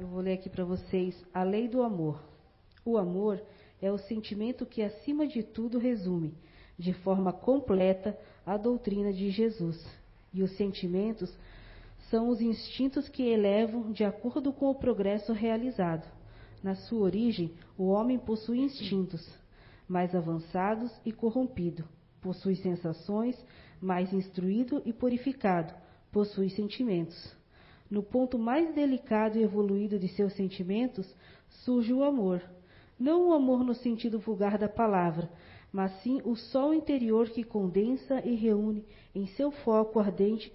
Eu vou ler aqui para vocês a lei do amor. O amor é o sentimento que, acima de tudo, resume, de forma completa, a doutrina de Jesus. E os sentimentos são os instintos que elevam de acordo com o progresso realizado. Na sua origem, o homem possui instintos mais avançados e corrompido, possui sensações, mais instruído e purificado, possui sentimentos. No ponto mais delicado e evoluído de seus sentimentos surge o amor. Não o amor no sentido vulgar da palavra, mas sim o sol interior que condensa e reúne em seu foco ardente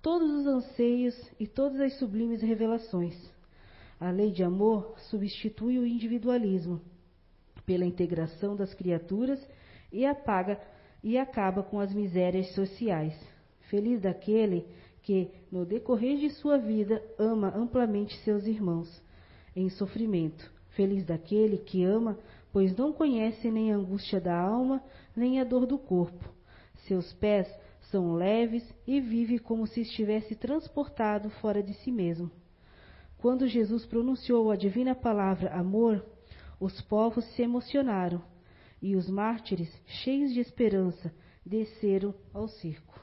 todos os anseios e todas as sublimes revelações. A lei de amor substitui o individualismo pela integração das criaturas e apaga e acaba com as misérias sociais. Feliz daquele que, no decorrer de sua vida, ama amplamente seus irmãos em sofrimento. Feliz daquele que ama, pois não conhece nem a angústia da alma, nem a dor do corpo. Seus pés são leves e vive como se estivesse transportado fora de si mesmo. Quando Jesus pronunciou a divina palavra amor, os povos se emocionaram e os mártires, cheios de esperança, desceram ao circo.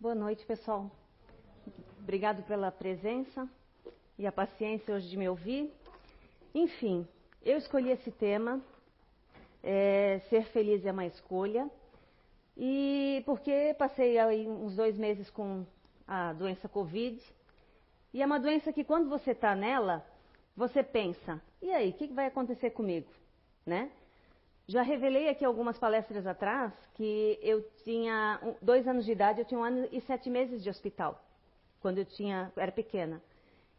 Boa noite, pessoal. Obrigado pela presença e a paciência hoje de me ouvir. Enfim, eu escolhi esse tema. É, ser feliz é uma escolha. E porque passei aí uns dois meses com a doença Covid. E é uma doença que quando você está nela, você pensa, e aí, o que vai acontecer comigo? Né? Já revelei aqui algumas palestras atrás que eu tinha dois anos de idade, eu tinha um ano e sete meses de hospital, quando eu tinha, era pequena.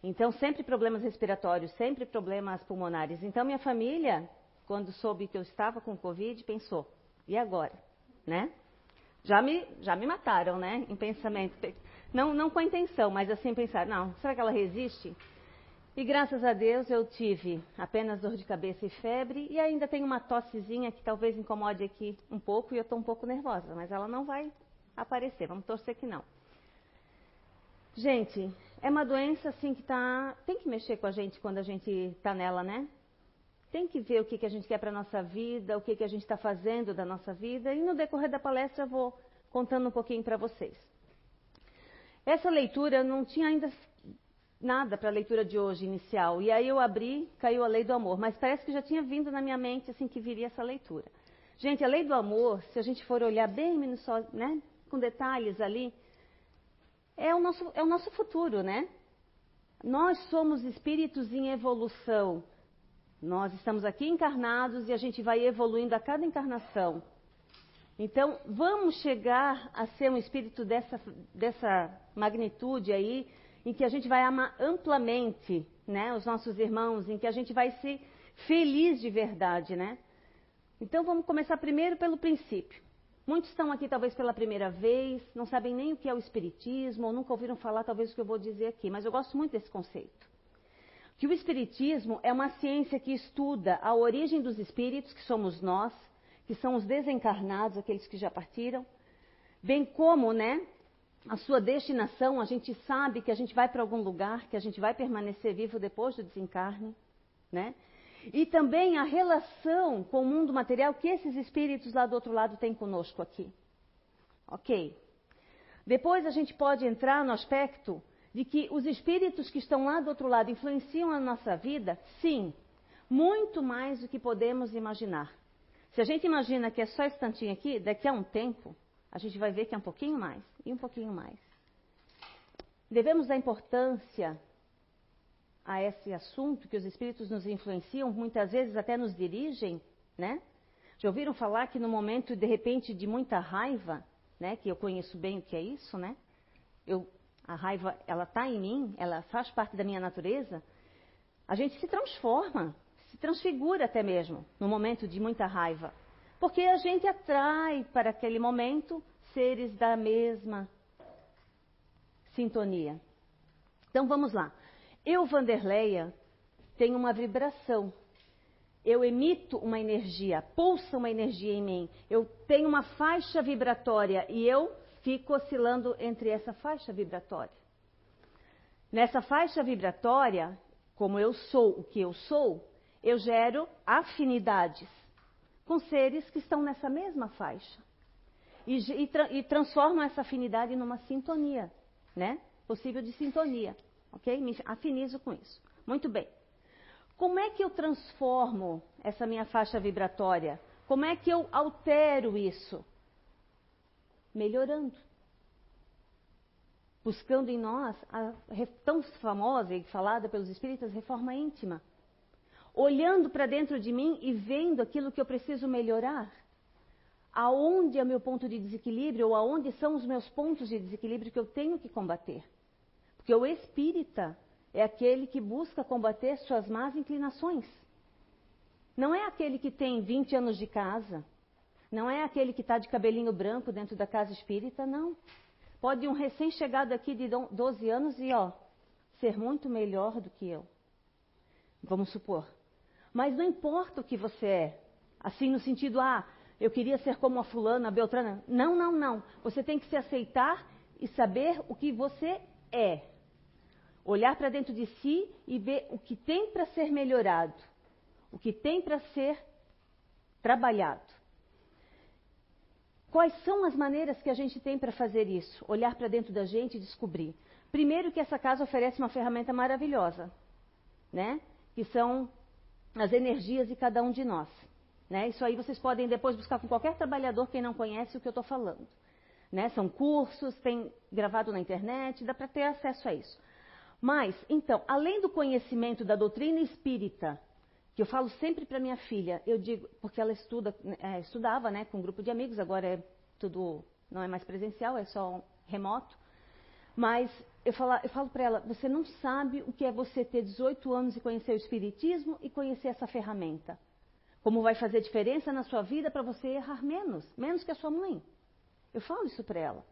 Então, sempre problemas respiratórios, sempre problemas pulmonares. Então, minha família, quando soube que eu estava com Covid, pensou, e agora? Né? Já me, já me mataram, né? Em pensamento. Não, não com a intenção, mas assim pensar, não, será que ela resiste? E graças a Deus eu tive apenas dor de cabeça e febre e ainda tenho uma tossezinha que talvez incomode aqui um pouco e eu estou um pouco nervosa, mas ela não vai aparecer, vamos torcer que não. Gente, é uma doença assim que tá, tem que mexer com a gente quando a gente está nela, né? Tem que ver o que, que a gente quer para a nossa vida, o que, que a gente está fazendo da nossa vida e no decorrer da palestra eu vou contando um pouquinho para vocês. Essa leitura não tinha ainda nada para a leitura de hoje inicial. E aí eu abri, caiu a lei do amor. Mas parece que já tinha vindo na minha mente assim que viria essa leitura. Gente, a lei do amor, se a gente for olhar bem né, com detalhes ali, é o, nosso, é o nosso futuro, né? Nós somos espíritos em evolução. Nós estamos aqui encarnados e a gente vai evoluindo a cada encarnação. Então, vamos chegar a ser um espírito dessa, dessa magnitude aí, em que a gente vai amar amplamente né, os nossos irmãos, em que a gente vai ser feliz de verdade, né? Então vamos começar primeiro pelo princípio. Muitos estão aqui talvez pela primeira vez, não sabem nem o que é o espiritismo, ou nunca ouviram falar talvez o que eu vou dizer aqui, mas eu gosto muito desse conceito. Que o espiritismo é uma ciência que estuda a origem dos espíritos, que somos nós, que são os desencarnados, aqueles que já partiram, bem como, né, a sua destinação, a gente sabe que a gente vai para algum lugar, que a gente vai permanecer vivo depois do desencarne, né? E também a relação com o mundo material que esses espíritos lá do outro lado têm conosco aqui. Ok. Depois a gente pode entrar no aspecto de que os espíritos que estão lá do outro lado influenciam a nossa vida, sim, muito mais do que podemos imaginar. Se a gente imagina que é só esse tantinho aqui, daqui a um tempo, a gente vai ver que é um pouquinho mais e um pouquinho mais. Devemos dar importância a esse assunto que os espíritos nos influenciam, muitas vezes até nos dirigem, né? Já ouviram falar que no momento, de repente, de muita raiva, né? Que eu conheço bem o que é isso, né? Eu, a raiva, ela está em mim, ela faz parte da minha natureza. A gente se transforma, se transfigura até mesmo no momento de muita raiva. Porque a gente atrai para aquele momento seres da mesma sintonia. Então vamos lá. Eu, Vanderleia, tenho uma vibração. Eu emito uma energia, pulsa uma energia em mim. Eu tenho uma faixa vibratória e eu fico oscilando entre essa faixa vibratória. Nessa faixa vibratória, como eu sou o que eu sou, eu gero afinidades com seres que estão nessa mesma faixa. E, e, tra e transformam essa afinidade numa sintonia, né? Possível de sintonia, ok? Me afinizo com isso. Muito bem. Como é que eu transformo essa minha faixa vibratória? Como é que eu altero isso? Melhorando. Buscando em nós a tão famosa e falada pelos espíritas reforma íntima olhando para dentro de mim e vendo aquilo que eu preciso melhorar. Aonde é o meu ponto de desequilíbrio ou aonde são os meus pontos de desequilíbrio que eu tenho que combater. Porque o espírita é aquele que busca combater suas más inclinações. Não é aquele que tem 20 anos de casa. Não é aquele que está de cabelinho branco dentro da casa espírita, não. Pode um recém-chegado aqui de 12 anos e, ó, ser muito melhor do que eu. Vamos supor. Mas não importa o que você é. Assim, no sentido, ah, eu queria ser como a fulana, a beltrana. Não, não, não. Você tem que se aceitar e saber o que você é. Olhar para dentro de si e ver o que tem para ser melhorado. O que tem para ser trabalhado. Quais são as maneiras que a gente tem para fazer isso? Olhar para dentro da gente e descobrir. Primeiro que essa casa oferece uma ferramenta maravilhosa, né? Que são as energias de cada um de nós. Né? Isso aí vocês podem depois buscar com qualquer trabalhador quem não conhece o que eu estou falando. Né? São cursos, tem gravado na internet, dá para ter acesso a isso. Mas, então, além do conhecimento da doutrina espírita, que eu falo sempre para minha filha, eu digo, porque ela estuda, é, estudava né, com um grupo de amigos, agora é tudo, não é mais presencial, é só remoto. Mas eu falo, eu falo para ela, você não sabe o que é você ter 18 anos e conhecer o Espiritismo e conhecer essa ferramenta. Como vai fazer diferença na sua vida para você errar menos, menos que a sua mãe. Eu falo isso para ela.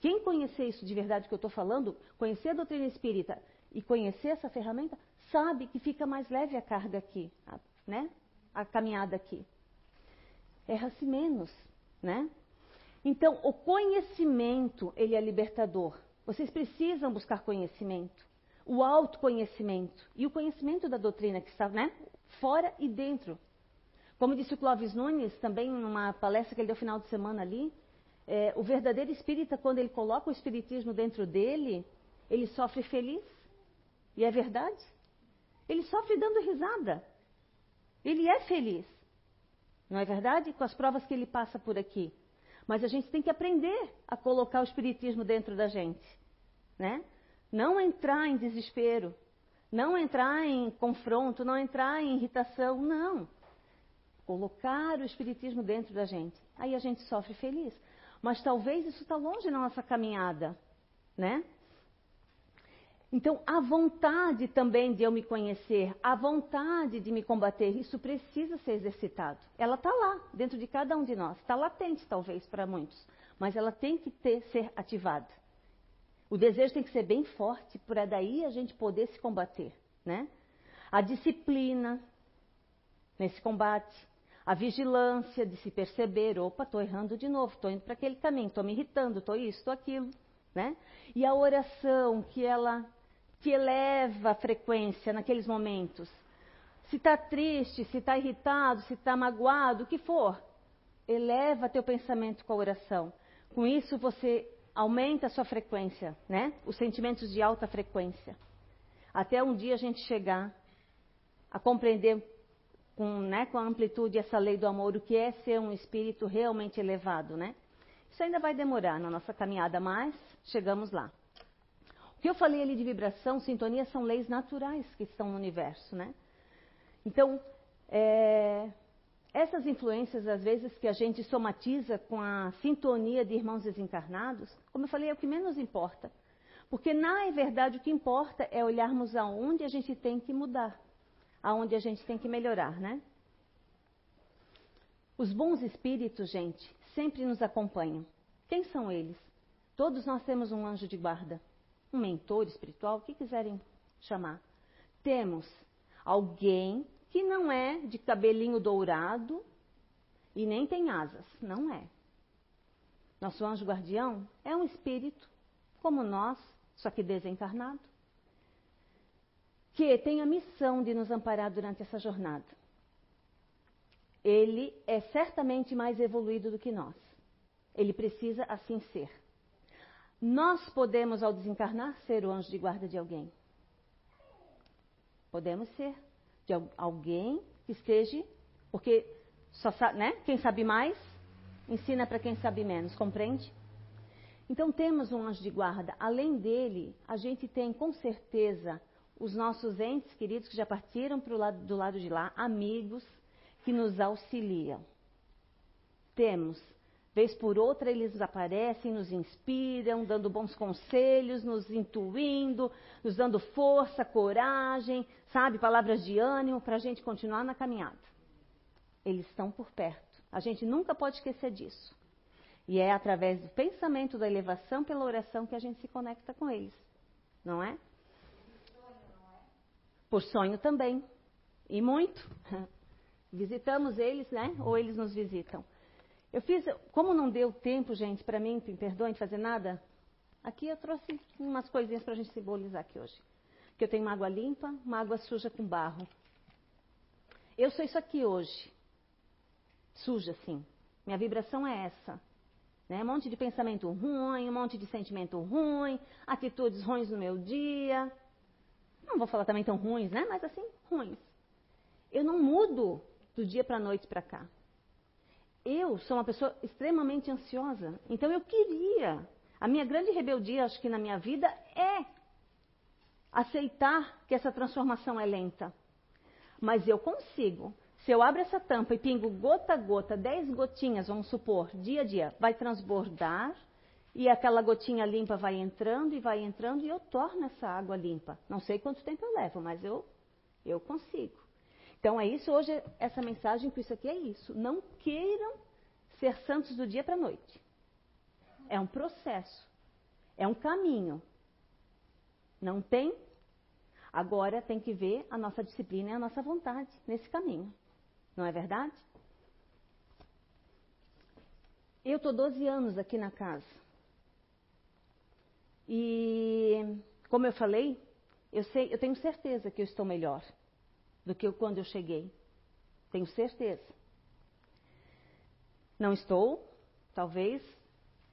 Quem conhecer isso de verdade que eu estou falando, conhecer a doutrina espírita e conhecer essa ferramenta, sabe que fica mais leve a carga aqui, né? A caminhada aqui. Erra-se menos, né? Então, o conhecimento, ele é libertador. Vocês precisam buscar conhecimento, o autoconhecimento e o conhecimento da doutrina que está né, fora e dentro. Como disse o Clóvis Nunes, também numa palestra que ele deu final de semana ali, é, o verdadeiro espírita, quando ele coloca o espiritismo dentro dele, ele sofre feliz. E é verdade. Ele sofre dando risada. Ele é feliz. Não é verdade? Com as provas que ele passa por aqui. Mas a gente tem que aprender a colocar o espiritismo dentro da gente né? Não entrar em desespero, não entrar em confronto, não entrar em irritação, não. Colocar o espiritismo dentro da gente. Aí a gente sofre feliz. Mas talvez isso está longe na nossa caminhada, né? Então, a vontade também de eu me conhecer, a vontade de me combater, isso precisa ser exercitado. Ela está lá, dentro de cada um de nós. Está latente, talvez, para muitos. Mas ela tem que ter, ser ativada. O desejo tem que ser bem forte para daí a gente poder se combater, né? A disciplina nesse combate, a vigilância de se perceber, opa, estou errando de novo, estou indo para aquele caminho, estou me irritando, estou isso, estou aquilo, né? E a oração que ela te eleva a frequência naqueles momentos. Se está triste, se está irritado, se está magoado, o que for, eleva teu pensamento com a oração. Com isso você aumenta a sua frequência, né? Os sentimentos de alta frequência. Até um dia a gente chegar a compreender com, né, com a amplitude essa lei do amor, o que é ser um espírito realmente elevado, né? Isso ainda vai demorar na nossa caminhada, mas chegamos lá. Que eu falei ali de vibração, sintonia, são leis naturais que estão no universo, né? Então, é, essas influências, às vezes, que a gente somatiza com a sintonia de irmãos desencarnados, como eu falei, é o que menos importa. Porque, na verdade, o que importa é olharmos aonde a gente tem que mudar, aonde a gente tem que melhorar, né? Os bons espíritos, gente, sempre nos acompanham. Quem são eles? Todos nós temos um anjo de guarda, um mentor espiritual, o que quiserem chamar. Temos alguém que não é de cabelinho dourado e nem tem asas, não é. Nosso anjo guardião é um espírito, como nós, só que desencarnado, que tem a missão de nos amparar durante essa jornada. Ele é certamente mais evoluído do que nós. Ele precisa assim ser. Nós podemos, ao desencarnar, ser o anjo de guarda de alguém. Podemos ser de alguém que esteja, porque só sabe, né? Quem sabe mais ensina para quem sabe menos, compreende? Então temos um anjo de guarda. Além dele, a gente tem com certeza os nossos entes queridos que já partiram pro lado, do lado de lá, amigos que nos auxiliam. Temos Vez por outra eles aparecem, nos inspiram, dando bons conselhos, nos intuindo, nos dando força, coragem, sabe, palavras de ânimo para a gente continuar na caminhada. Eles estão por perto. A gente nunca pode esquecer disso. E é através do pensamento da elevação pela oração que a gente se conecta com eles. Não é? Por sonho também. E muito. Visitamos eles, né? Ou eles nos visitam. Eu fiz, como não deu tempo, gente, para mim, me perdoem, de fazer nada, aqui eu trouxe umas coisinhas para a gente simbolizar aqui hoje. Que eu tenho uma água limpa, uma água suja com barro. Eu sou isso aqui hoje. Suja, sim. Minha vibração é essa. Né? Um monte de pensamento ruim, um monte de sentimento ruim, atitudes ruins no meu dia. Não vou falar também tão ruins, né? Mas assim, ruins. Eu não mudo do dia para a noite para cá eu sou uma pessoa extremamente ansiosa. Então eu queria. A minha grande rebeldia, acho que na minha vida, é aceitar que essa transformação é lenta. Mas eu consigo. Se eu abro essa tampa e pingo gota a gota, dez gotinhas, vamos supor, dia a dia, vai transbordar e aquela gotinha limpa vai entrando e vai entrando e eu torno essa água limpa. Não sei quanto tempo eu levo, mas eu, eu consigo. Então é isso, hoje essa mensagem, que isso aqui é isso. Não queiram ser santos do dia para a noite. É um processo, é um caminho. Não tem? Agora tem que ver a nossa disciplina e a nossa vontade nesse caminho. Não é verdade? Eu estou 12 anos aqui na casa. E, como eu falei, eu, sei, eu tenho certeza que eu estou melhor do que quando eu cheguei. Tenho certeza. Não estou, talvez,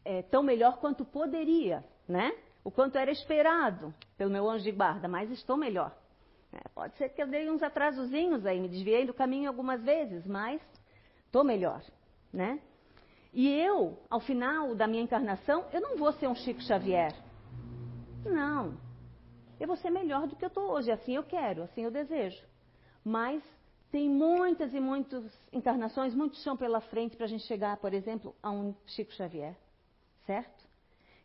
é, tão melhor quanto poderia, né? O quanto era esperado pelo meu anjo de guarda, mas estou melhor. É, pode ser que eu dei uns atrasozinhos aí, me desviei do caminho algumas vezes, mas estou melhor, né? E eu, ao final da minha encarnação, eu não vou ser um Chico Xavier. Não. Eu vou ser melhor do que eu estou hoje. Assim eu quero, assim eu desejo. Mas tem muitas e muitas encarnações, muito chão pela frente para a gente chegar, por exemplo, a um Chico Xavier. Certo?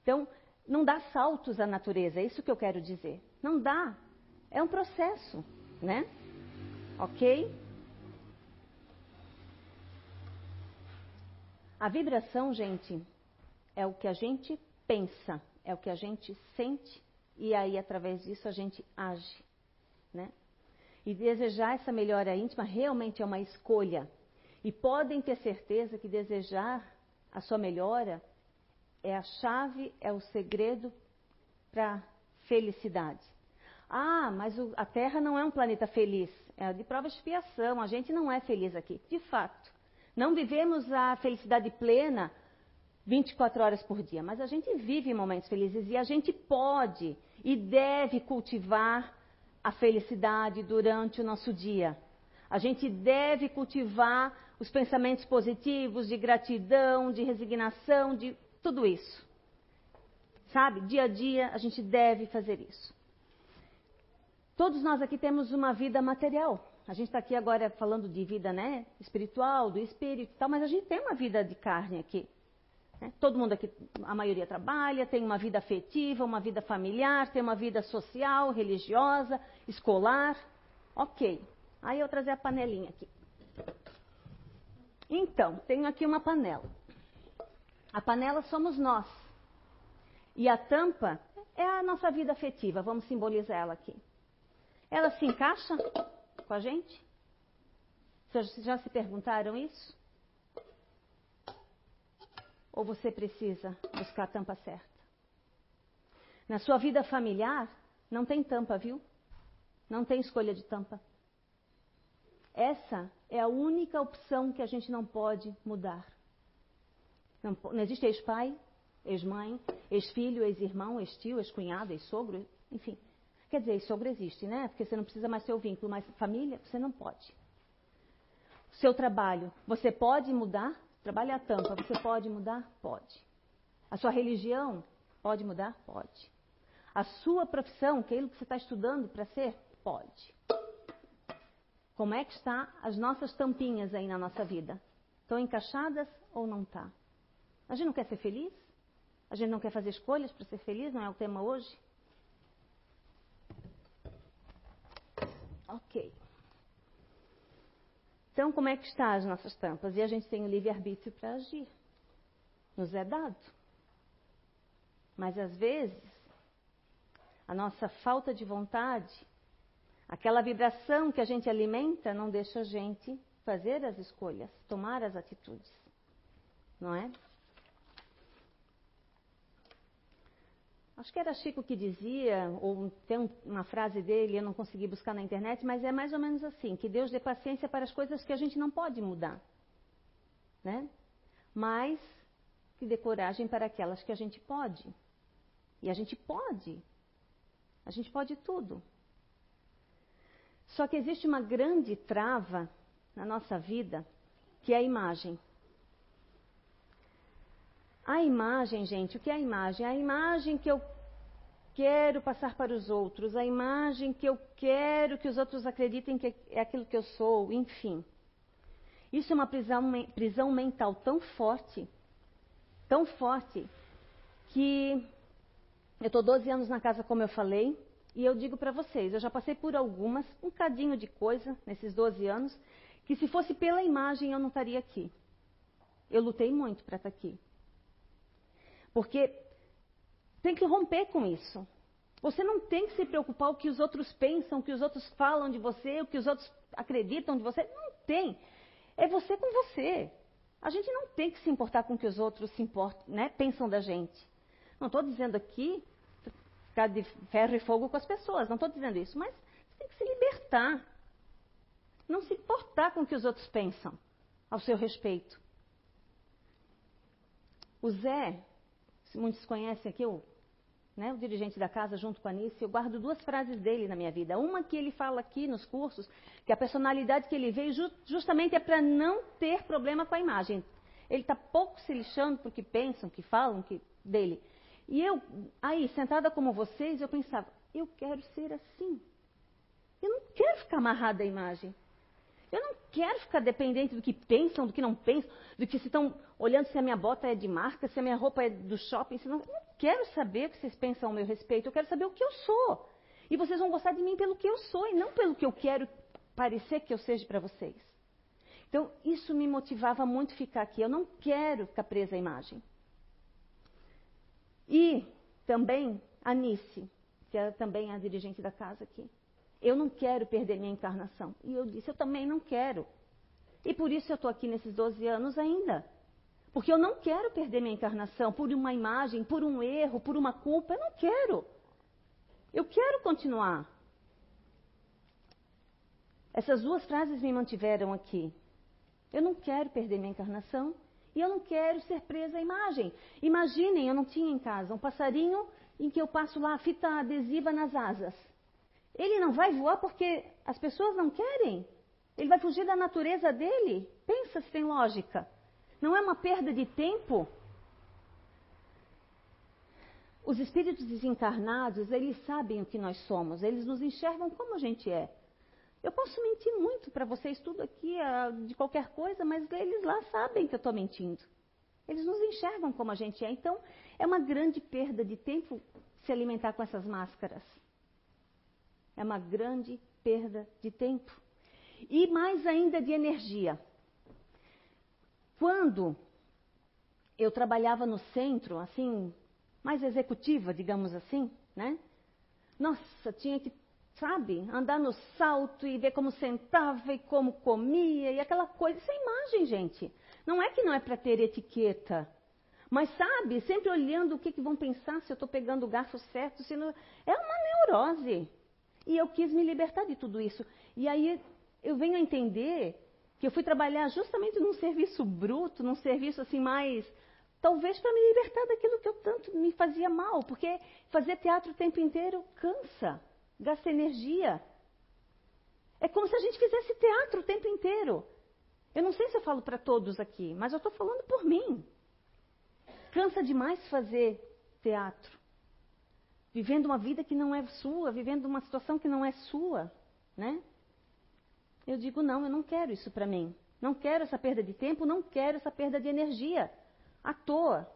Então, não dá saltos à natureza, é isso que eu quero dizer. Não dá. É um processo, né? Ok? A vibração, gente, é o que a gente pensa, é o que a gente sente e aí através disso a gente age, né? E desejar essa melhora íntima realmente é uma escolha. E podem ter certeza que desejar a sua melhora é a chave, é o segredo para felicidade. Ah, mas a Terra não é um planeta feliz. É de prova de expiação. A gente não é feliz aqui. De fato. Não vivemos a felicidade plena 24 horas por dia, mas a gente vive momentos felizes e a gente pode e deve cultivar a felicidade durante o nosso dia. A gente deve cultivar os pensamentos positivos de gratidão, de resignação, de tudo isso. Sabe? Dia a dia a gente deve fazer isso. Todos nós aqui temos uma vida material. A gente está aqui agora falando de vida né, espiritual, do espírito e tal, mas a gente tem uma vida de carne aqui. Né? Todo mundo aqui, a maioria trabalha, tem uma vida afetiva, uma vida familiar, tem uma vida social, religiosa, escolar. Ok. Aí eu trazer a panelinha aqui. Então, tenho aqui uma panela. A panela somos nós. E a tampa é a nossa vida afetiva. Vamos simbolizar ela aqui. Ela se encaixa com a gente? Vocês já se perguntaram isso? Ou você precisa buscar a tampa certa? Na sua vida familiar, não tem tampa, viu? Não tem escolha de tampa. Essa é a única opção que a gente não pode mudar. Não, não existe ex-pai, ex-mãe, ex-filho, ex-irmão, ex-tio, ex-cunhado, ex-sogro, enfim. Quer dizer, ex-sogro existe, né? Porque você não precisa mais ter o vínculo, mas família, você não pode. Seu trabalho, você pode mudar? Trabalha a tampa, você pode mudar? Pode. A sua religião, pode mudar? Pode. A sua profissão, aquilo que você está estudando para ser? Pode. Como é que está as nossas tampinhas aí na nossa vida? Estão encaixadas ou não está? A gente não quer ser feliz? A gente não quer fazer escolhas para ser feliz? Não é o tema hoje? Ok. Então, como é que está as nossas tampas? E a gente tem o livre-arbítrio para agir. Nos é dado. Mas às vezes, a nossa falta de vontade, aquela vibração que a gente alimenta, não deixa a gente fazer as escolhas, tomar as atitudes. Não é? Acho que era Chico que dizia, ou tem uma frase dele, eu não consegui buscar na internet, mas é mais ou menos assim: que Deus dê paciência para as coisas que a gente não pode mudar. Né? Mas que dê coragem para aquelas que a gente pode. E a gente pode. A gente pode tudo. Só que existe uma grande trava na nossa vida, que é a imagem. A imagem, gente, o que é a imagem? A imagem que eu quero passar para os outros, a imagem que eu quero que os outros acreditem que é aquilo que eu sou, enfim. Isso é uma prisão, prisão mental tão forte, tão forte, que eu estou 12 anos na casa, como eu falei, e eu digo para vocês, eu já passei por algumas, um cadinho de coisa nesses 12 anos, que se fosse pela imagem eu não estaria aqui. Eu lutei muito para estar aqui. Porque tem que romper com isso. Você não tem que se preocupar o que os outros pensam, o que os outros falam de você, o que os outros acreditam de você. Não tem. É você com você. A gente não tem que se importar com o que os outros se importam, né, pensam da gente. Não estou dizendo aqui ficar de ferro e fogo com as pessoas, não estou dizendo isso, mas você tem que se libertar. Não se importar com o que os outros pensam ao seu respeito. O Zé, muitos conhecem aqui, o, né, o dirigente da casa, junto com a Anice, eu guardo duas frases dele na minha vida. Uma que ele fala aqui nos cursos, que a personalidade que ele veio ju justamente é para não ter problema com a imagem. Ele está pouco se lixando porque pensam, que falam que, dele. E eu, aí, sentada como vocês, eu pensava, eu quero ser assim. Eu não quero ficar amarrada à imagem. Eu não quero ficar dependente do que pensam, do que não pensam, do que se estão olhando se a minha bota é de marca, se a minha roupa é do shopping. Se não, eu não quero saber o que vocês pensam ao meu respeito. Eu quero saber o que eu sou. E vocês vão gostar de mim pelo que eu sou e não pelo que eu quero parecer que eu seja para vocês. Então, isso me motivava muito ficar aqui. Eu não quero ficar presa à imagem. E também a Nice, que é também a dirigente da casa aqui. Eu não quero perder minha encarnação. E eu disse, eu também não quero. E por isso eu estou aqui nesses 12 anos ainda. Porque eu não quero perder minha encarnação por uma imagem, por um erro, por uma culpa. Eu não quero. Eu quero continuar. Essas duas frases me mantiveram aqui. Eu não quero perder minha encarnação e eu não quero ser presa à imagem. Imaginem, eu não tinha em casa um passarinho em que eu passo lá a fita adesiva nas asas. Ele não vai voar porque as pessoas não querem. Ele vai fugir da natureza dele. Pensa se tem lógica. Não é uma perda de tempo? Os espíritos desencarnados, eles sabem o que nós somos, eles nos enxergam como a gente é. Eu posso mentir muito para vocês tudo aqui, ah, de qualquer coisa, mas eles lá sabem que eu estou mentindo. Eles nos enxergam como a gente é. Então, é uma grande perda de tempo se alimentar com essas máscaras. É uma grande perda de tempo. E mais ainda de energia. Quando eu trabalhava no centro, assim, mais executiva, digamos assim, né? Nossa, tinha que, sabe, andar no salto e ver como sentava e como comia e aquela coisa. Isso é imagem, gente. Não é que não é para ter etiqueta. Mas sabe, sempre olhando o que, que vão pensar, se eu estou pegando o garfo certo, se não... É uma neurose. E eu quis me libertar de tudo isso. E aí eu venho a entender que eu fui trabalhar justamente num serviço bruto, num serviço assim mais. Talvez para me libertar daquilo que eu tanto me fazia mal, porque fazer teatro o tempo inteiro cansa, gasta energia. É como se a gente fizesse teatro o tempo inteiro. Eu não sei se eu falo para todos aqui, mas eu estou falando por mim. Cansa demais fazer teatro. Vivendo uma vida que não é sua, vivendo uma situação que não é sua, né? Eu digo, não, eu não quero isso para mim. Não quero essa perda de tempo, não quero essa perda de energia. À toa.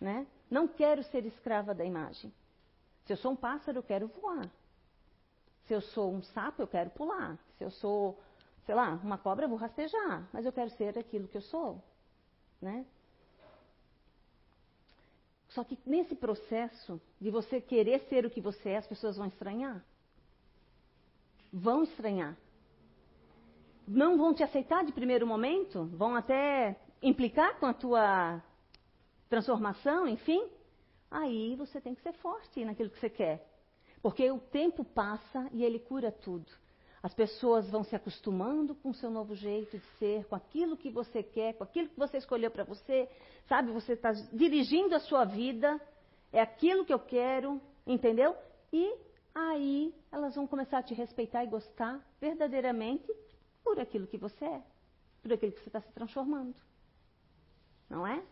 Né? Não quero ser escrava da imagem. Se eu sou um pássaro, eu quero voar. Se eu sou um sapo, eu quero pular. Se eu sou, sei lá, uma cobra, eu vou rastejar. Mas eu quero ser aquilo que eu sou. Né? Só que nesse processo de você querer ser o que você é, as pessoas vão estranhar. Vão estranhar não vão te aceitar de primeiro momento, vão até implicar com a tua transformação, enfim, aí você tem que ser forte naquilo que você quer. Porque o tempo passa e ele cura tudo. As pessoas vão se acostumando com o seu novo jeito de ser, com aquilo que você quer, com aquilo que você escolheu para você. Sabe, você está dirigindo a sua vida, é aquilo que eu quero, entendeu? E aí elas vão começar a te respeitar e gostar verdadeiramente por aquilo que você é, por aquilo que você está se transformando. Não é?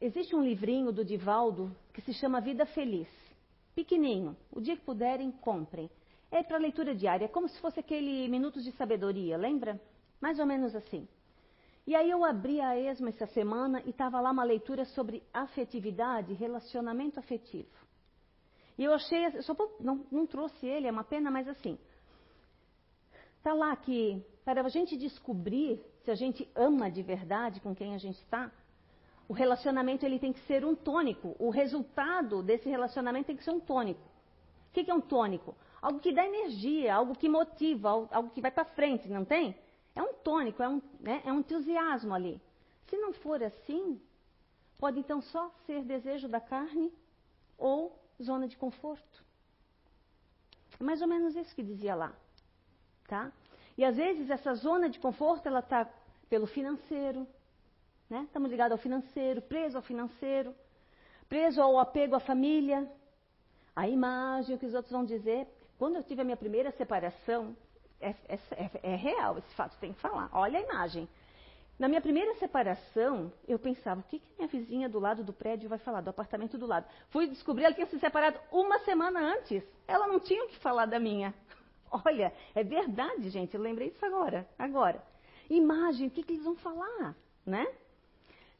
Existe um livrinho do Divaldo que se chama Vida Feliz. Pequenininho. O dia que puderem, comprem. É para leitura diária, é como se fosse aquele Minutos de Sabedoria, lembra? Mais ou menos assim. E aí eu abri a ESMA essa semana e estava lá uma leitura sobre afetividade, relacionamento afetivo. E eu achei, eu só não, não trouxe ele, é uma pena, mas assim. Está lá que para a gente descobrir se a gente ama de verdade com quem a gente está, o relacionamento ele tem que ser um tônico. O resultado desse relacionamento tem que ser um tônico. O que, é um tônico? Algo que dá energia, algo que motiva, algo que vai para frente, não tem? É um tônico, é um, né, é um entusiasmo ali. Se não for assim, pode então só ser desejo da carne ou zona de conforto. É mais ou menos isso que dizia lá, tá? E às vezes essa zona de conforto ela está pelo financeiro, né? Estamos ligados ao financeiro, preso ao financeiro, preso ao apego à família, à imagem, o que os outros vão dizer. Quando eu tive a minha primeira separação, é, é, é, é real esse fato, tem que falar. Olha a imagem. Na minha primeira separação, eu pensava, o que, que minha vizinha do lado do prédio vai falar, do apartamento do lado? Fui descobrir, ela tinha se separado uma semana antes. Ela não tinha o que falar da minha. Olha, é verdade, gente, eu lembrei disso agora. Agora. Imagem, o que, que eles vão falar, né?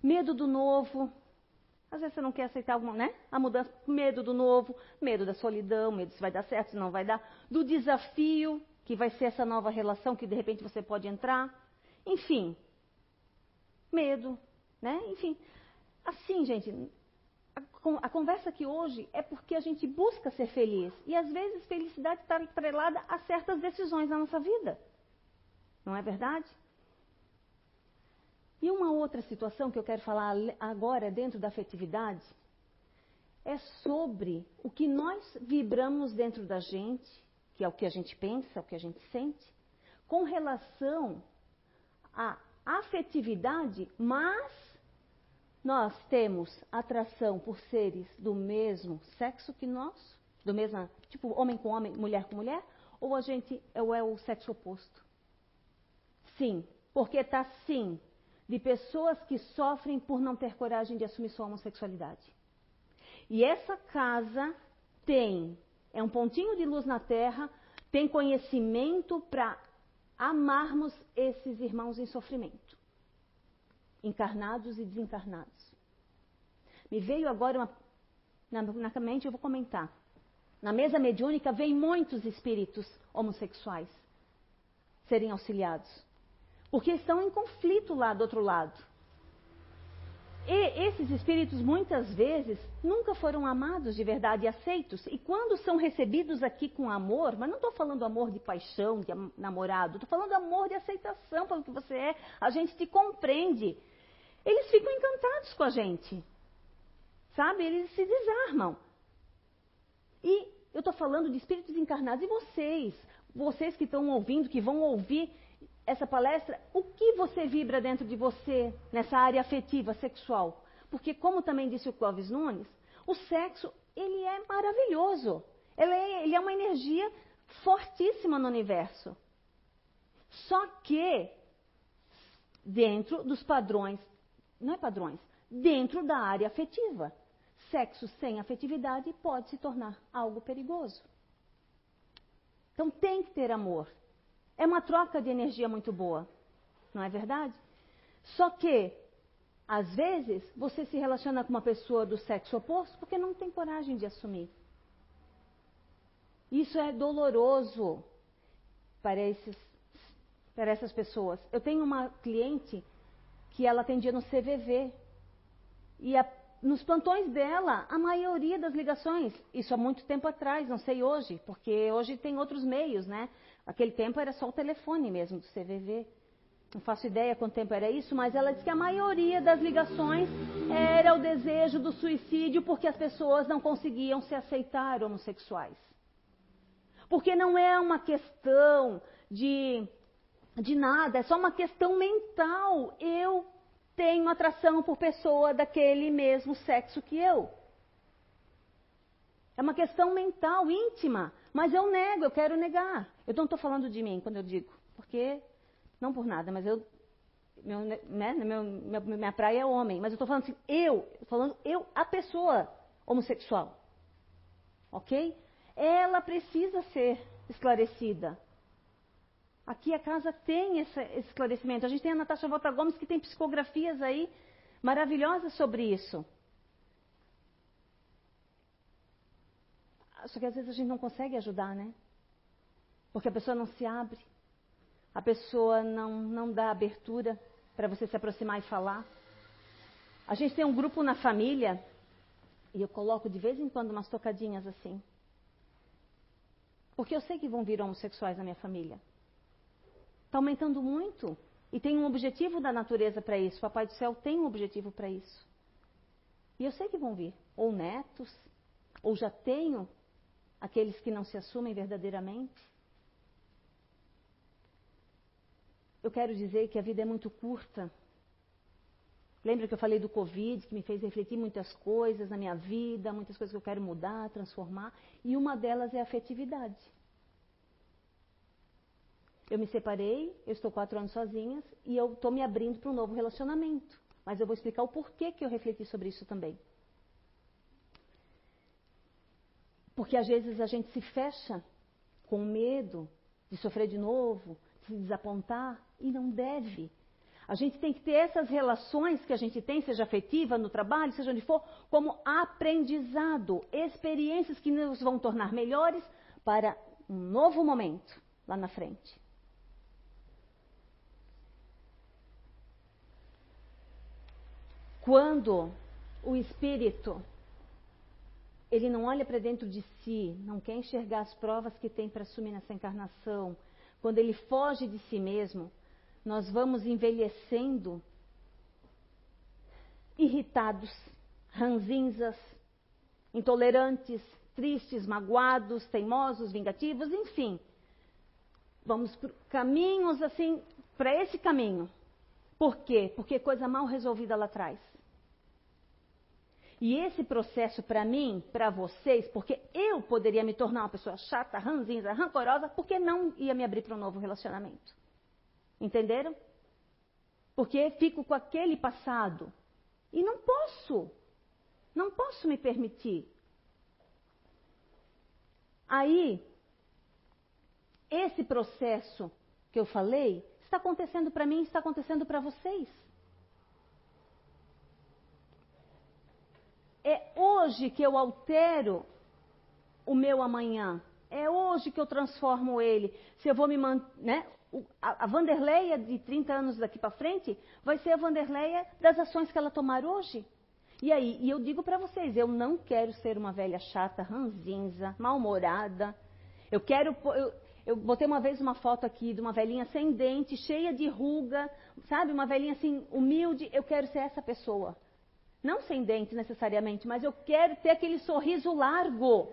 Medo do novo. Às vezes você não quer aceitar alguma, né? A mudança, medo do novo, medo da solidão, medo se vai dar certo, se não vai dar. Do desafio, que vai ser essa nova relação que de repente você pode entrar. Enfim, medo, né? Enfim, assim, gente, a, conversa aqui hoje é porque a gente busca ser feliz. E às vezes felicidade está atrelada a certas decisões na nossa vida. Não é verdade? E uma outra situação que eu quero falar agora dentro da afetividade é sobre o que nós vibramos dentro da gente, que é o que a gente pensa, o que a gente sente, com relação a afetividade, mas nós temos atração por seres do mesmo sexo que nós, do mesmo, tipo homem com homem, mulher com mulher, ou a gente ou é o sexo oposto? Sim, porque está sim de pessoas que sofrem por não ter coragem de assumir sua homossexualidade. E essa casa tem, é um pontinho de luz na terra, tem conhecimento para amarmos esses irmãos em sofrimento, encarnados e desencarnados. Me veio agora uma, na, na mente, eu vou comentar. Na mesa mediúnica vem muitos espíritos homossexuais serem auxiliados, porque estão em conflito lá do outro lado. e esses espíritos muitas vezes nunca foram amados de verdade e aceitos. E quando são recebidos aqui com amor, mas não estou falando amor de paixão, de namorado, estou falando amor de aceitação pelo que você é, a gente te compreende. Eles ficam encantados com a gente. Sabe? Eles se desarmam. E eu estou falando de espíritos encarnados e vocês, vocês que estão ouvindo, que vão ouvir essa palestra, o que você vibra dentro de você nessa área afetiva, sexual? Porque, como também disse o Clóvis Nunes, o sexo, ele é maravilhoso. Ele é, ele é uma energia fortíssima no universo. Só que, dentro dos padrões, não é padrões, dentro da área afetiva. Sexo sem afetividade pode se tornar algo perigoso. Então tem que ter amor. É uma troca de energia muito boa, não é verdade? Só que, às vezes, você se relaciona com uma pessoa do sexo oposto porque não tem coragem de assumir. Isso é doloroso para, esses, para essas pessoas. Eu tenho uma cliente que ela atendia no CVV. E a, nos plantões dela, a maioria das ligações, isso há muito tempo atrás, não sei hoje, porque hoje tem outros meios, né? Aquele tempo era só o telefone mesmo do CVV. Não faço ideia quanto tempo era isso, mas ela disse que a maioria das ligações era o desejo do suicídio porque as pessoas não conseguiam se aceitar homossexuais. Porque não é uma questão de, de nada, é só uma questão mental. Eu tenho atração por pessoa daquele mesmo sexo que eu. É uma questão mental, íntima. Mas eu nego, eu quero negar. Eu não estou falando de mim quando eu digo, porque, não por nada, mas eu, meu, né, meu, minha, praia é homem, mas eu estou falando assim, eu, falando eu, a pessoa homossexual. Ok? Ela precisa ser esclarecida. Aqui a casa tem esse, esclarecimento. A gente tem a Natasha Volta Gomes que tem psicografias aí maravilhosas sobre isso. Só que às vezes a gente não consegue ajudar, né? Porque a pessoa não se abre, a pessoa não, não dá abertura para você se aproximar e falar. A gente tem um grupo na família, e eu coloco de vez em quando umas tocadinhas assim. Porque eu sei que vão vir homossexuais na minha família. Está aumentando muito. E tem um objetivo da natureza para isso. O Papai do Céu tem um objetivo para isso. E eu sei que vão vir. Ou netos, ou já tenho aqueles que não se assumem verdadeiramente. Eu quero dizer que a vida é muito curta. Lembra que eu falei do Covid, que me fez refletir muitas coisas na minha vida, muitas coisas que eu quero mudar, transformar, e uma delas é a afetividade. Eu me separei, eu estou quatro anos sozinha e eu estou me abrindo para um novo relacionamento. Mas eu vou explicar o porquê que eu refleti sobre isso também. Porque às vezes a gente se fecha com medo de sofrer de novo, de se desapontar, e não deve. A gente tem que ter essas relações que a gente tem, seja afetiva, no trabalho, seja onde for, como aprendizado, experiências que nos vão tornar melhores para um novo momento lá na frente. Quando o espírito ele não olha para dentro de si, não quer enxergar as provas que tem para assumir nessa encarnação, quando ele foge de si mesmo, nós vamos envelhecendo irritados, ranzinzas, intolerantes, tristes, magoados, teimosos, vingativos, enfim. Vamos por caminhos assim, para esse caminho. Por quê? Porque coisa mal resolvida lá atrás. E esse processo para mim, para vocês, porque eu poderia me tornar uma pessoa chata, ranzinza, rancorosa, porque não ia me abrir para um novo relacionamento. Entenderam? Porque fico com aquele passado. E não posso. Não posso me permitir. Aí, esse processo que eu falei, está acontecendo para mim, está acontecendo para vocês. É hoje que eu altero o meu amanhã. É hoje que eu transformo ele. Se eu vou me manter, né? a, Vanderleia de 30 anos daqui para frente vai ser a Vanderleia das ações que ela tomar hoje. E aí, e eu digo para vocês, eu não quero ser uma velha chata, ranzinza, mal-humorada. Eu quero. Eu, eu botei uma vez uma foto aqui de uma velhinha sem dente, cheia de ruga, sabe? Uma velhinha assim, humilde. Eu quero ser essa pessoa. Não sem dente necessariamente, mas eu quero ter aquele sorriso largo.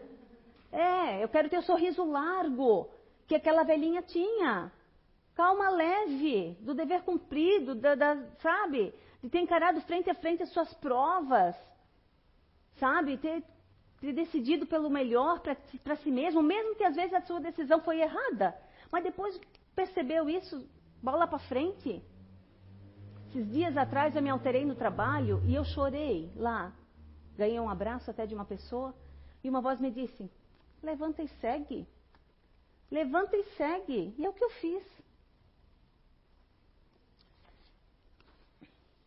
É, eu quero ter o sorriso largo que aquela velhinha tinha. Calma leve, do dever cumprido, da, da, sabe? De ter encarado frente a frente as suas provas, sabe? Ter, ter decidido pelo melhor para si mesmo, mesmo que às vezes a sua decisão foi errada. Mas depois percebeu isso, bola para frente. Esses dias atrás eu me alterei no trabalho e eu chorei lá. Ganhei um abraço até de uma pessoa e uma voz me disse: levanta e segue. Levanta e segue. E é o que eu fiz.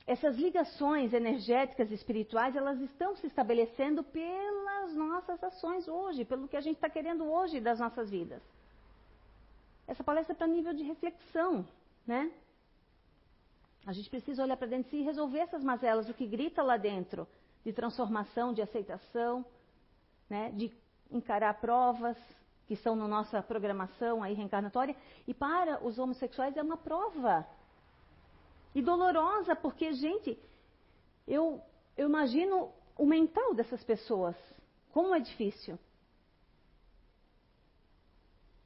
Essas ligações energéticas e espirituais, elas estão se estabelecendo pelas nossas ações hoje, pelo que a gente está querendo hoje das nossas vidas. Essa palestra é para nível de reflexão, né? A gente precisa olhar para dentro e resolver essas mazelas, o que grita lá dentro, de transformação, de aceitação, né, de encarar provas que estão na nossa programação aí reencarnatória. E para os homossexuais é uma prova. E dolorosa, porque, gente, eu, eu imagino o mental dessas pessoas. Como é difícil.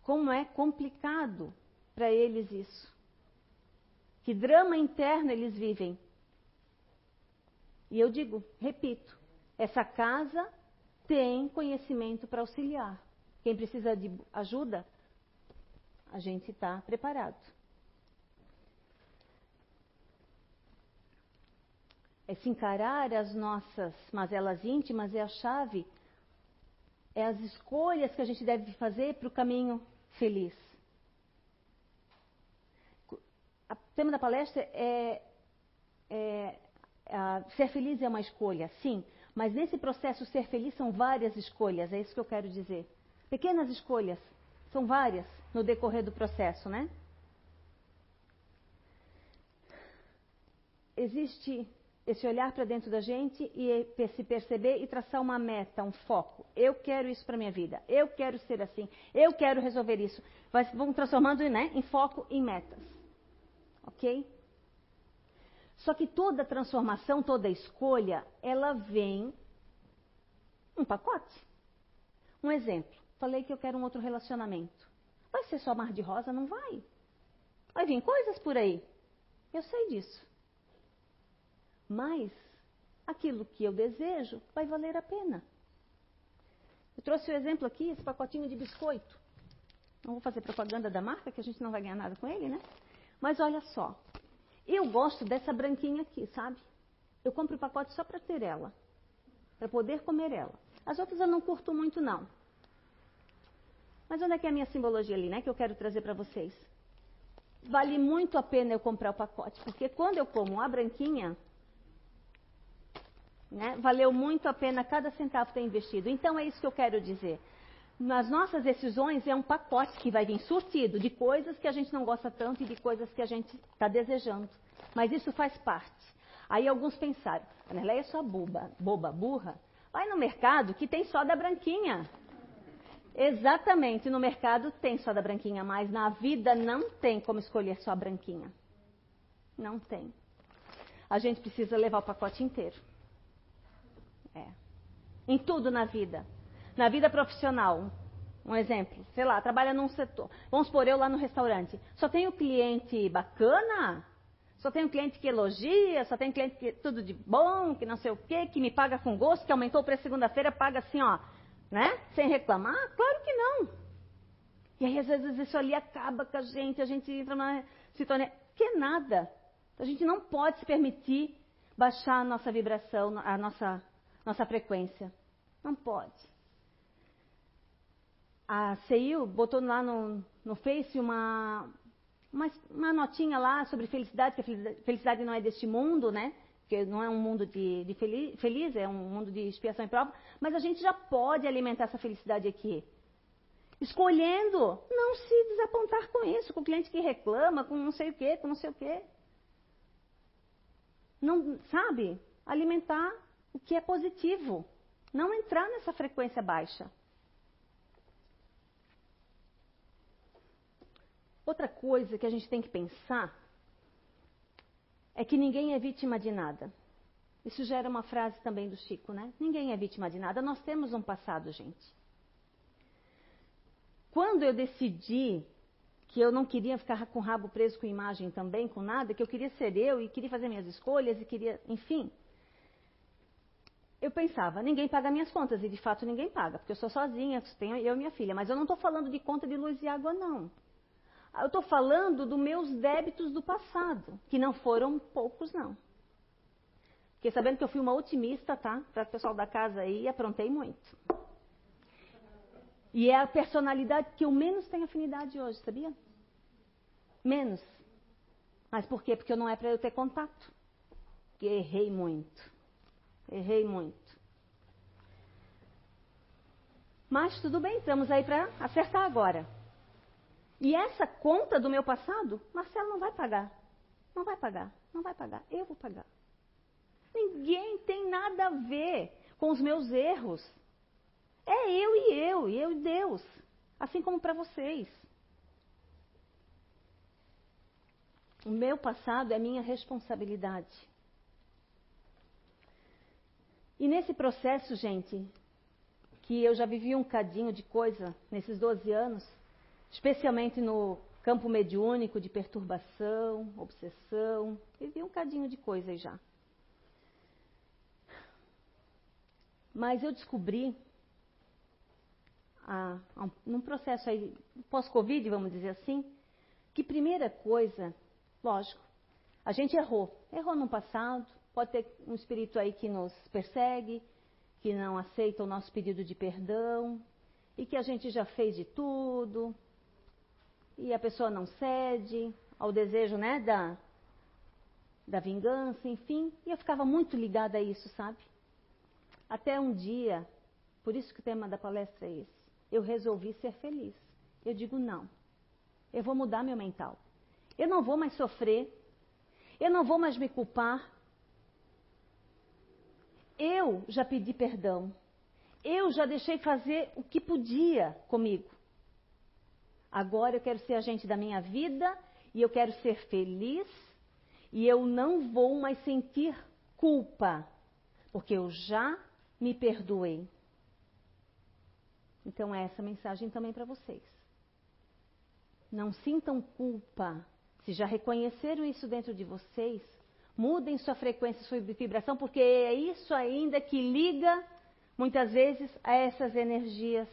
Como é complicado para eles isso. Que drama interno eles vivem. E eu digo, repito, essa casa tem conhecimento para auxiliar. Quem precisa de ajuda, a gente está preparado. É se encarar as nossas mazelas íntimas é a chave, é as escolhas que a gente deve fazer para o caminho feliz. O tema da palestra é, é ser feliz é uma escolha, sim, mas nesse processo ser feliz são várias escolhas, é isso que eu quero dizer. Pequenas escolhas, são várias no decorrer do processo, né? Existe esse olhar para dentro da gente e se perceber e traçar uma meta, um foco. Eu quero isso para minha vida. Eu quero ser assim. Eu quero resolver isso. Vai, vão transformando né, em foco em metas. Ok? Só que toda transformação, toda escolha, ela vem um pacote. Um exemplo. Falei que eu quero um outro relacionamento. Vai ser só mar de rosa? Não vai. Vai vir coisas por aí. Eu sei disso. Mas aquilo que eu desejo vai valer a pena. Eu trouxe o um exemplo aqui, esse pacotinho de biscoito. Não vou fazer propaganda da marca, que a gente não vai ganhar nada com ele, né? Mas olha só, eu gosto dessa branquinha aqui, sabe? Eu compro o pacote só para ter ela, para poder comer ela. As outras eu não curto muito, não. Mas onde é que é a minha simbologia ali, né? Que eu quero trazer para vocês. Vale muito a pena eu comprar o pacote, porque quando eu como a branquinha, né, valeu muito a pena cada centavo ter investido. Então é isso que eu quero dizer nas nossas decisões é um pacote que vai vir surtido de coisas que a gente não gosta tanto e de coisas que a gente está desejando. Mas isso faz parte. Aí alguns pensaram, a Nerleia é só boba, boba, burra. Vai no mercado que tem só da branquinha. Exatamente, no mercado tem só da branquinha, mas na vida não tem como escolher só a branquinha. Não tem. A gente precisa levar o pacote inteiro. É. Em tudo na vida. Na vida profissional, um exemplo, sei lá, trabalha num setor. Vamos supor, eu lá no restaurante. Só tenho cliente bacana? Só tenho cliente que elogia? Só tenho cliente que tudo de bom, que não sei o quê, que me paga com gosto, que aumentou o preço segunda-feira, paga assim, ó, né? Sem reclamar? Claro que não. E aí, às vezes, isso ali acaba com a gente, a gente entra numa situação que é nada. A gente não pode se permitir baixar a nossa vibração, a nossa, nossa frequência. Não pode a CEIU botou lá no, no Face uma, uma, uma, notinha lá sobre felicidade, que a felicidade não é deste mundo, né? Que não é um mundo de, de feliz, feliz, é um mundo de expiação e prova, mas a gente já pode alimentar essa felicidade aqui. escolhendo não se desapontar com isso, com o cliente que reclama, com não sei o quê, com não sei o quê. Não, sabe? Alimentar o que é positivo. Não entrar nessa frequência baixa. Outra coisa que a gente tem que pensar é que ninguém é vítima de nada. Isso já era uma frase também do Chico, né? Ninguém é vítima de nada. Nós temos um passado, gente. Quando eu decidi que eu não queria ficar com o rabo preso com imagem também, com nada, que eu queria ser eu e queria fazer minhas escolhas e queria, enfim. Eu pensava, ninguém paga minhas contas, e de fato ninguém paga, porque eu sou sozinha, tenho eu e minha filha. Mas eu não estou falando de conta de luz e água, não. Eu estou falando dos meus débitos do passado, que não foram poucos, não. Fiquei sabendo que eu fui uma otimista, tá? Para o pessoal da casa aí, aprontei muito. E é a personalidade que eu menos tenho afinidade hoje, sabia? Menos. Mas por quê? Porque não é para eu ter contato. Porque errei muito. Errei muito. Mas tudo bem, estamos aí para acertar agora. E essa conta do meu passado, Marcelo não vai pagar. Não vai pagar. Não vai pagar. Eu vou pagar. Ninguém tem nada a ver com os meus erros. É eu e eu, e eu e Deus. Assim como para vocês. O meu passado é minha responsabilidade. E nesse processo, gente, que eu já vivi um cadinho de coisa nesses 12 anos, especialmente no campo mediúnico de perturbação, obsessão, vivi um cadinho de coisa aí já. Mas eu descobri a, a, num processo aí pós-Covid, vamos dizer assim, que primeira coisa, lógico, a gente errou. Errou no passado, pode ter um espírito aí que nos persegue, que não aceita o nosso pedido de perdão, e que a gente já fez de tudo, e a pessoa não cede ao desejo, né, da, da vingança, enfim. E eu ficava muito ligada a isso, sabe? Até um dia, por isso que o tema da palestra é esse eu resolvi ser feliz. Eu digo não. Eu vou mudar meu mental. Eu não vou mais sofrer. Eu não vou mais me culpar. Eu já pedi perdão. Eu já deixei fazer o que podia comigo. Agora eu quero ser agente da minha vida e eu quero ser feliz e eu não vou mais sentir culpa, porque eu já me perdoei. Então, é essa mensagem também para vocês. Não sintam culpa. Se já reconheceram isso dentro de vocês, mudem sua frequência, sua vibração, porque é isso ainda que liga, muitas vezes, a essas energias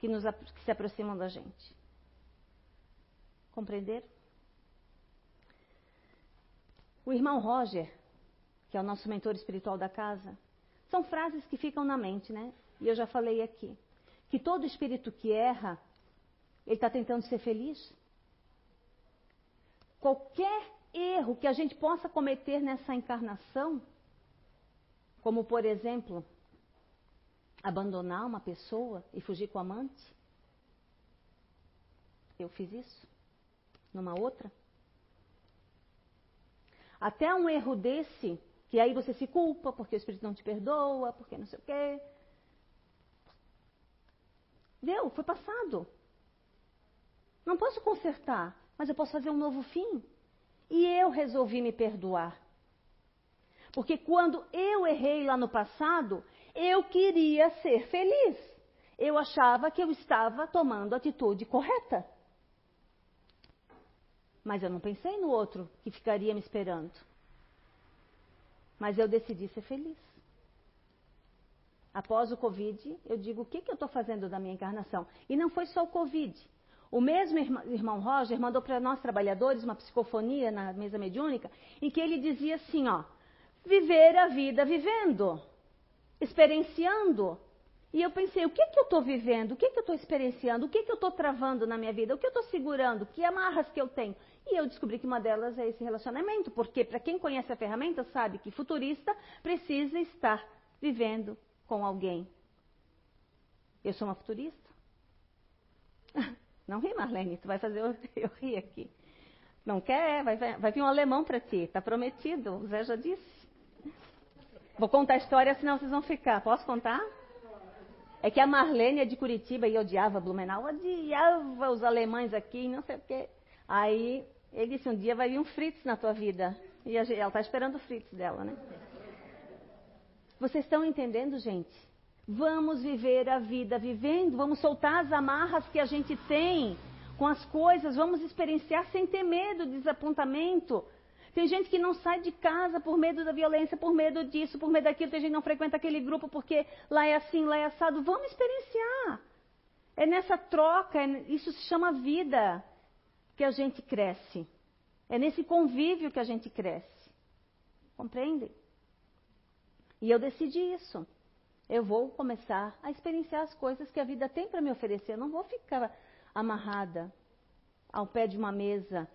que, nos, que se aproximam da gente. Compreenderam? O irmão Roger, que é o nosso mentor espiritual da casa, são frases que ficam na mente, né? E eu já falei aqui que todo espírito que erra, ele está tentando ser feliz. Qualquer erro que a gente possa cometer nessa encarnação, como por exemplo, abandonar uma pessoa e fugir com o amante, eu fiz isso numa outra. Até um erro desse, que aí você se culpa porque o Espírito não te perdoa, porque não sei o quê. Deu, foi passado. Não posso consertar, mas eu posso fazer um novo fim. E eu resolvi me perdoar. Porque quando eu errei lá no passado, eu queria ser feliz. Eu achava que eu estava tomando a atitude correta. Mas eu não pensei no outro que ficaria me esperando. Mas eu decidi ser feliz. Após o Covid, eu digo o que, que eu estou fazendo da minha encarnação. E não foi só o Covid. O mesmo irmão Roger mandou para nós trabalhadores uma psicofonia na mesa mediúnica, em que ele dizia assim, ó, viver a vida vivendo, experienciando. E eu pensei, o que, que eu estou vivendo? O que, que eu estou experienciando? O que, que eu estou travando na minha vida? O que eu estou segurando? Que amarras que eu tenho? E eu descobri que uma delas é esse relacionamento, porque para quem conhece a ferramenta sabe que futurista precisa estar vivendo com alguém. Eu sou uma futurista. Não ri, Marlene, tu vai fazer eu, eu rir aqui. Não quer? Vai, vai vir um alemão para ti, tá prometido, o Zé já disse. Vou contar a história, senão vocês vão ficar. Posso contar? É que a Marlene é de Curitiba e odiava Blumenau, odiava os alemães aqui, não sei o quê. Aí ele disse: um dia vai vir um Fritz na tua vida. E ela está esperando o Fritz dela, né? Vocês estão entendendo, gente? Vamos viver a vida vivendo, vamos soltar as amarras que a gente tem com as coisas, vamos experienciar sem ter medo, desapontamento. Tem gente que não sai de casa por medo da violência, por medo disso, por medo daquilo. Tem gente que não frequenta aquele grupo porque lá é assim, lá é assado. Vamos experienciar. É nessa troca, é, isso se chama vida, que a gente cresce. É nesse convívio que a gente cresce. Compreende? E eu decidi isso. Eu vou começar a experienciar as coisas que a vida tem para me oferecer. Eu não vou ficar amarrada ao pé de uma mesa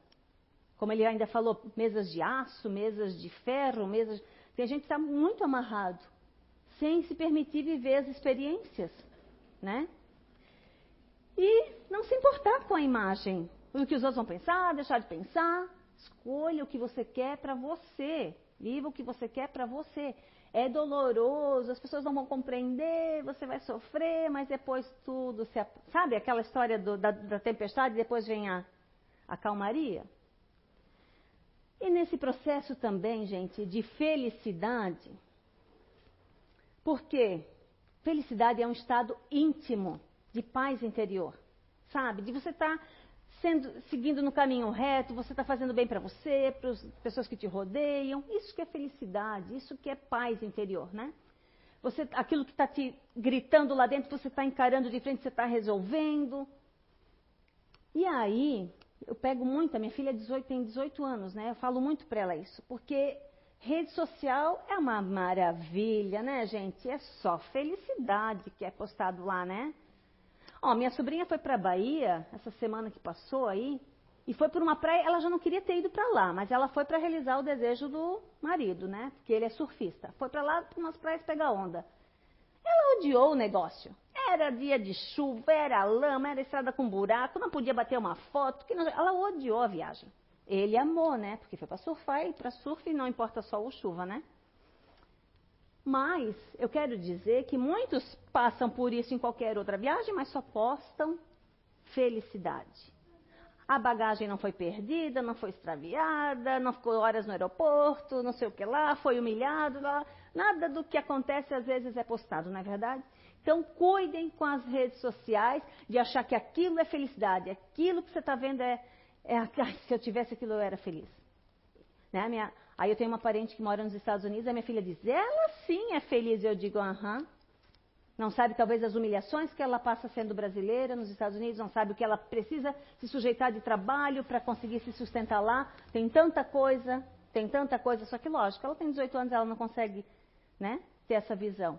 como ele ainda falou, mesas de aço, mesas de ferro, mesas. Tem gente que está muito amarrado, sem se permitir viver as experiências, né? E não se importar com a imagem, o que os outros vão pensar, deixar de pensar. Escolha o que você quer para você. Viva o que você quer para você. É doloroso, as pessoas não vão compreender, você vai sofrer, mas depois tudo se. Sabe aquela história do, da, da tempestade, depois vem a, a calmaria? E nesse processo também, gente, de felicidade, porque felicidade é um estado íntimo de paz interior, sabe? De você estar tá sendo, seguindo no caminho reto, você está fazendo bem para você, para as pessoas que te rodeiam. Isso que é felicidade, isso que é paz interior, né? Você, aquilo que está te gritando lá dentro, você está encarando de frente, você está resolvendo. E aí, eu pego muito, a minha filha 18, tem 18 anos, né? Eu falo muito para ela isso, porque rede social é uma maravilha, né, gente? É só felicidade que é postado lá, né? Ó, minha sobrinha foi para Bahia essa semana que passou aí e foi por uma praia, ela já não queria ter ido para lá, mas ela foi para realizar o desejo do marido, né? Porque ele é surfista. Foi para lá para umas praias pegar onda. Ela odiou o negócio. Era dia de chuva, era lama, era estrada com buraco, não podia bater uma foto. Não... Ela odiou a viagem. Ele amou, né? Porque foi para surfar e para surf não importa só o chuva, né? Mas eu quero dizer que muitos passam por isso em qualquer outra viagem, mas só postam felicidade. A bagagem não foi perdida, não foi extraviada, não ficou horas no aeroporto, não sei o que lá, foi humilhado lá. Nada do que acontece às vezes é postado, não é verdade? Então, cuidem com as redes sociais de achar que aquilo é felicidade, aquilo que você está vendo é, é se eu tivesse aquilo eu era feliz. Né? Minha, aí eu tenho uma parente que mora nos Estados Unidos, a minha filha diz, ela sim é feliz. Eu digo, aham. Não sabe talvez as humilhações que ela passa sendo brasileira nos Estados Unidos, não sabe o que ela precisa se sujeitar de trabalho para conseguir se sustentar lá. Tem tanta coisa, tem tanta coisa, só que lógico, ela tem 18 anos, ela não consegue né, ter essa visão.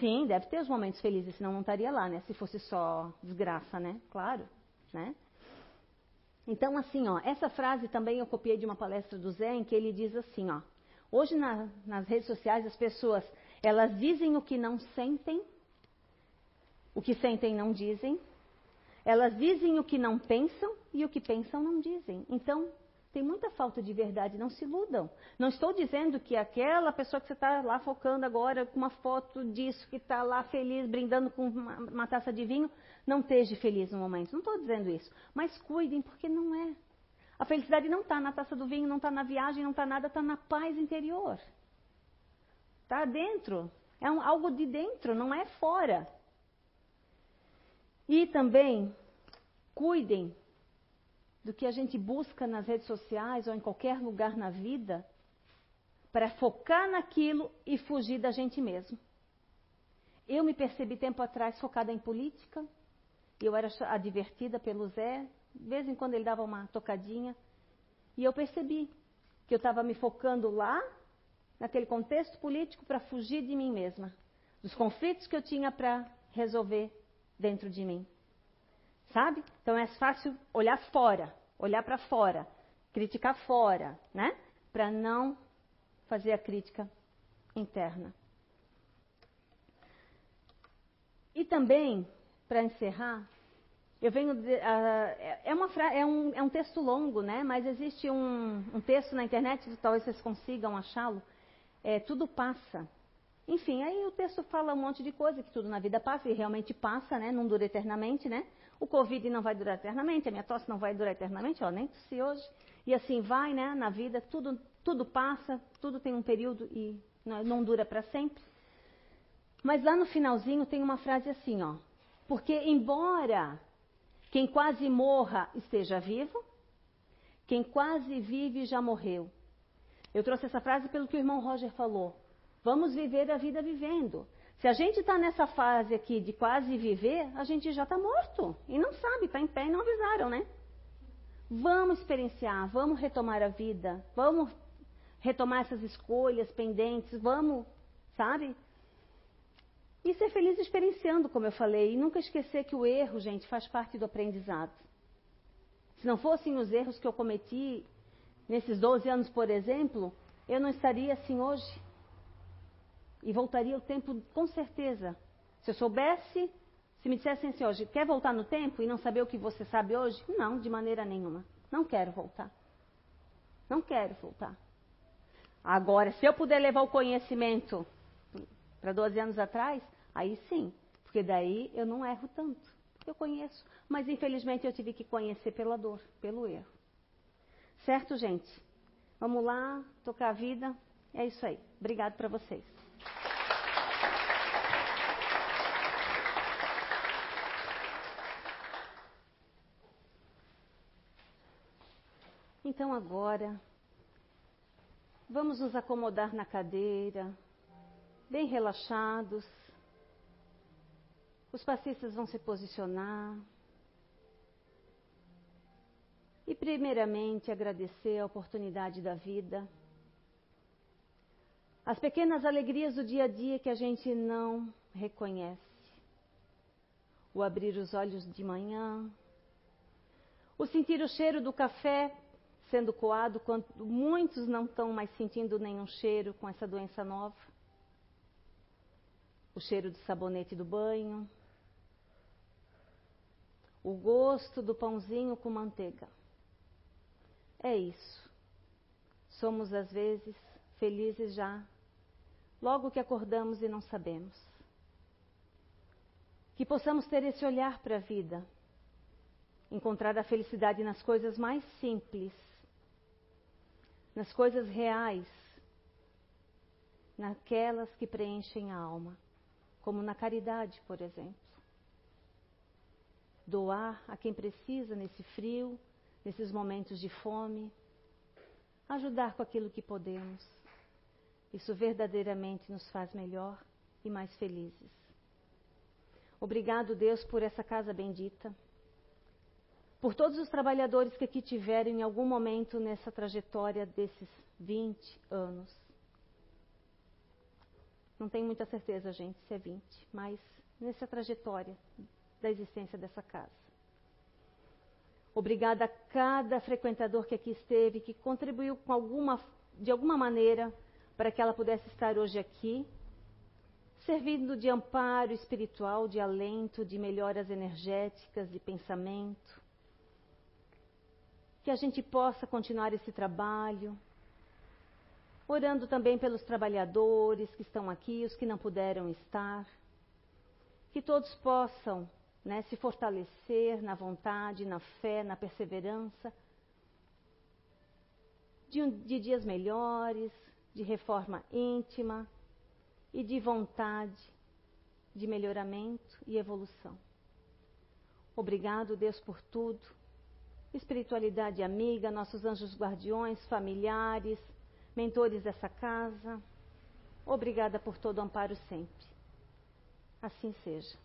Sim, deve ter os momentos felizes, senão não estaria lá, né? Se fosse só desgraça, né? Claro, né? Então, assim, ó, essa frase também eu copiei de uma palestra do Zé, em que ele diz assim, ó. Hoje na, nas redes sociais as pessoas, elas dizem o que não sentem, o que sentem não dizem, elas dizem o que não pensam e o que pensam não dizem. Então, tem muita falta de verdade, não se iludam. Não estou dizendo que aquela pessoa que você está lá focando agora com uma foto disso, que está lá feliz, brindando com uma, uma, taça de vinho, não esteja feliz no momento. Não estou dizendo isso. Mas cuidem, porque não é. A felicidade não está na taça do vinho, não está na viagem, não está nada, está na paz interior. Está dentro. É um, algo de dentro, não é fora. E também, cuidem do que a gente busca nas redes sociais ou em qualquer lugar na vida para focar naquilo e fugir da gente mesmo. Eu me percebi tempo atrás focada em política, eu era advertida pelo Zé, de vez em quando ele dava uma tocadinha, e eu percebi que eu estava me focando lá, naquele contexto político, para fugir de mim mesma, dos conflitos que eu tinha para resolver dentro de mim. Sabe? Então é fácil olhar fora, olhar para fora, criticar fora, né? Para não fazer a crítica interna. E também, para encerrar, Eu venho de, uh, é, uma é, um, é um texto longo, né? Mas existe um, um texto na internet, talvez vocês consigam achá-lo. É, tudo passa. Enfim, aí o texto fala um monte de coisa, que tudo na vida passa, e realmente passa, né? Não dura eternamente, né? O Covid não vai durar eternamente, a minha tosse não vai durar eternamente, ó, nem tossi hoje. E assim vai, né? Na vida, tudo, tudo passa, tudo tem um período e não dura para sempre. Mas lá no finalzinho tem uma frase assim, ó. Porque embora quem quase morra esteja vivo, quem quase vive já morreu. Eu trouxe essa frase pelo que o irmão Roger falou. Vamos viver a vida vivendo. Se a gente está nessa fase aqui de quase viver, a gente já está morto. E não sabe, está em pé e não avisaram, né? Vamos experienciar, vamos retomar a vida, vamos retomar essas escolhas pendentes, vamos, sabe? E ser feliz experienciando, como eu falei, e nunca esquecer que o erro, gente, faz parte do aprendizado. Se não fossem os erros que eu cometi nesses 12 anos, por exemplo, eu não estaria assim hoje. E voltaria o tempo com certeza. Se eu soubesse, se me dissessem assim hoje, quer voltar no tempo e não saber o que você sabe hoje? Não, de maneira nenhuma. Não quero voltar. Não quero voltar. Agora, se eu puder levar o conhecimento para 12 anos atrás, Aí sim, porque daí eu não erro tanto. Eu conheço, mas infelizmente eu tive que conhecer pela dor, pelo erro. Certo, gente? Vamos lá, tocar a vida. É isso aí. Obrigado para vocês. Então agora, vamos nos acomodar na cadeira, bem relaxados. Os passistas vão se posicionar. E, primeiramente, agradecer a oportunidade da vida. As pequenas alegrias do dia a dia que a gente não reconhece. O abrir os olhos de manhã. O sentir o cheiro do café sendo coado, quando muitos não estão mais sentindo nenhum cheiro com essa doença nova. O cheiro do sabonete do banho o gosto do pãozinho com manteiga. É isso. Somos às vezes felizes já, logo que acordamos e não sabemos. Que possamos ter esse olhar para a vida, encontrar a felicidade nas coisas mais simples, nas coisas reais, naquelas que preenchem a alma, como na caridade, por exemplo doar a quem precisa nesse frio, nesses momentos de fome, ajudar com aquilo que podemos. Isso verdadeiramente nos faz melhor e mais felizes. Obrigado, Deus, por essa casa bendita, por todos os trabalhadores que aqui tiveram em algum momento nessa trajetória desses 20 anos. Não tenho muita certeza, gente, se é 20, mas nessa trajetória da existência dessa casa. Obrigada a cada frequentador que aqui esteve, que contribuiu alguma, de alguma maneira para que ela pudesse estar hoje aqui, servindo de amparo espiritual, de alento, de melhoras energéticas, de pensamento. Que a gente possa continuar esse trabalho, orando também pelos trabalhadores que estão aqui, os que não puderam estar. Que todos possam né, se fortalecer na vontade, na fé, na perseverança, de, de dias melhores, de reforma íntima e de vontade de melhoramento e evolução. Obrigado, Deus, por tudo. Espiritualidade amiga, nossos anjos guardiões, familiares, mentores dessa casa. Obrigada por todo o amparo sempre. Assim seja.